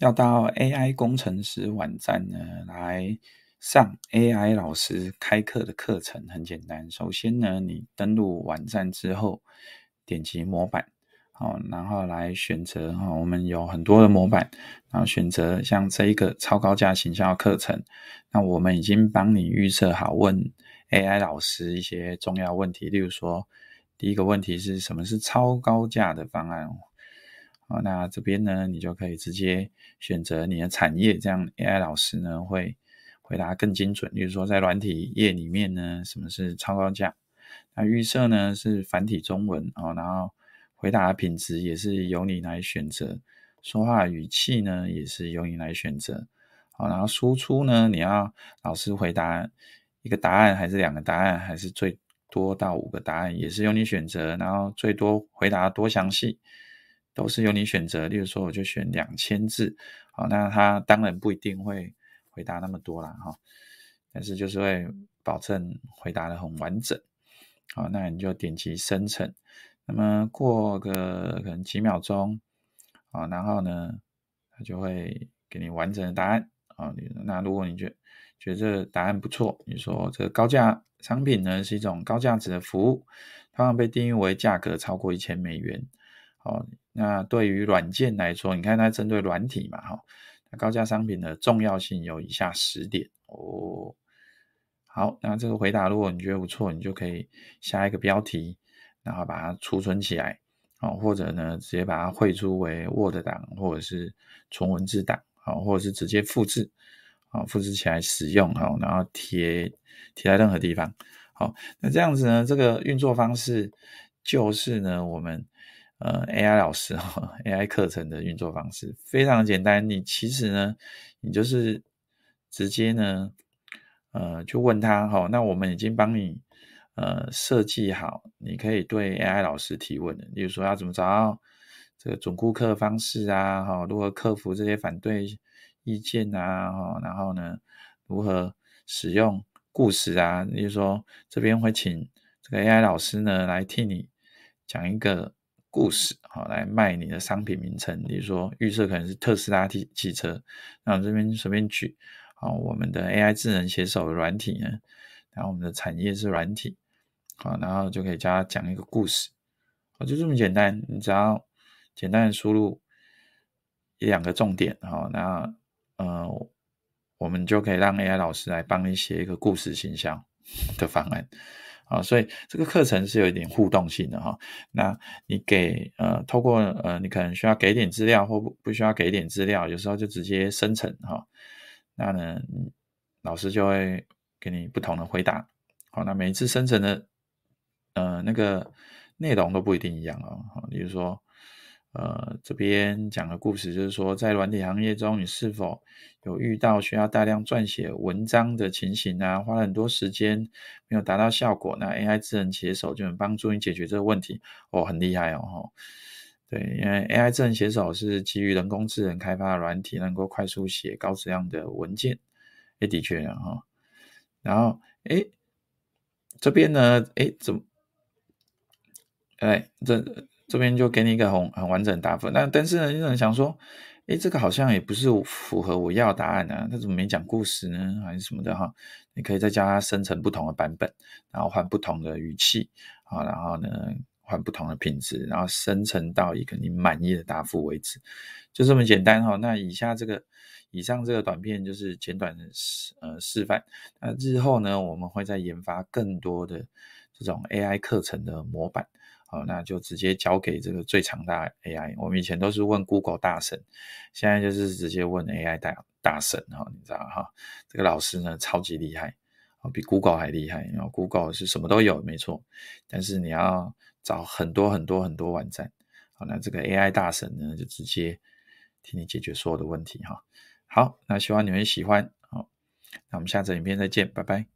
要到 AI 工程师网站呢，来上 AI 老师开课的课程，很简单。首先呢，你登录网站之后，点击模板，好，然后来选择哈，我们有很多的模板，然后选择像这一个超高价行销课程，那我们已经帮你预设好问 AI 老师一些重要问题，例如说，第一个问题是什么是超高价的方案？啊，那这边呢，你就可以直接选择你的产业，这样 AI 老师呢会回答更精准。比如说，在软体业里面呢，什么是超高价？那预设呢是繁体中文哦，然后回答的品质也是由你来选择，说话语气呢也是由你来选择。好，然后输出呢，你要老师回答一个答案，还是两个答案，还是最多到五个答案，也是由你选择。然后最多回答多详细。都是由你选择，例如说我就选两千字，好，那他当然不一定会回答那么多啦，哈，但是就是会保证回答的很完整，好，那你就点击生成，那么过个可能几秒钟，啊，然后呢，他就会给你完整的答案，啊，那如果你觉觉得这个答案不错，你说这个高价商品呢是一种高价值的服务，通常被定义为价格超过一千美元。哦，那对于软件来说，你看它针对软体嘛，哈，那高价商品的重要性有以下十点哦。好，那这个回答如果你觉得不错，你就可以下一个标题，然后把它储存起来，哦，或者呢直接把它汇出为 Word 档，或者是纯文字档，好，或者是直接复制，好，复制起来使用，好，然后贴贴在任何地方，好，那这样子呢，这个运作方式就是呢，我们。呃，AI 老师哈，AI 课程的运作方式非常简单。你其实呢，你就是直接呢，呃，就问他哈。那我们已经帮你呃设计好，你可以对 AI 老师提问的。例如说要怎么找到这个准顾客方式啊，哈，如何克服这些反对意见啊，哈，然后呢，如何使用故事啊？例如说这边会请这个 AI 老师呢来替你讲一个。故事好，来卖你的商品名称，比如说预设可能是特斯拉汽汽车，那我这边随便举，好，我们的 AI 智能写手软体呢，然后我们的产业是软体，好，然后就可以教他讲一个故事，好，就这么简单，你只要简单的输入一两个重点，好，那呃，我们就可以让 AI 老师来帮你写一个故事形象的方案。啊，所以这个课程是有一点互动性的哈。那你给呃，透过呃，你可能需要给点资料，或不需要给点资料，有时候就直接生成哈。那呢，老师就会给你不同的回答。好，那每一次生成的呃那个内容都不一定一样哦。好，比如说。呃，这边讲的故事就是说，在软体行业中，你是否有遇到需要大量撰写文章的情形啊？花了很多时间没有达到效果，那 AI 智能写手就能帮助你解决这个问题哦，很厉害哦，对，因为 AI 智能写手是基于人工智能开发的软体，能够快速写高质量的文件，诶，的确啊，哈，然后诶，这边呢，诶，怎么，哎，这。这边就给你一个很很完整的答复，那但是呢，有人想说，诶，这个好像也不是符合我要答案，啊，他怎么没讲故事呢？还是什么的哈？你可以再叫它生成不同的版本，然后换不同的语气，啊，然后呢换不同的品质，然后生成到一个你满意的答复为止，就这么简单哈。那以下这个以上这个短片就是简短的示呃示范，那日后呢，我们会再研发更多的这种 AI 课程的模板。好，那就直接交给这个最强大 AI。我们以前都是问 Google 大神，现在就是直接问 AI 大大神哈，你知道哈？这个老师呢超级厉害，比 Google 还厉害。然后 Google 是什么都有，没错，但是你要找很多很多很多网站。好，那这个 AI 大神呢，就直接替你解决所有的问题哈。好，那希望你们喜欢。好，那我们下次影片再见，拜拜。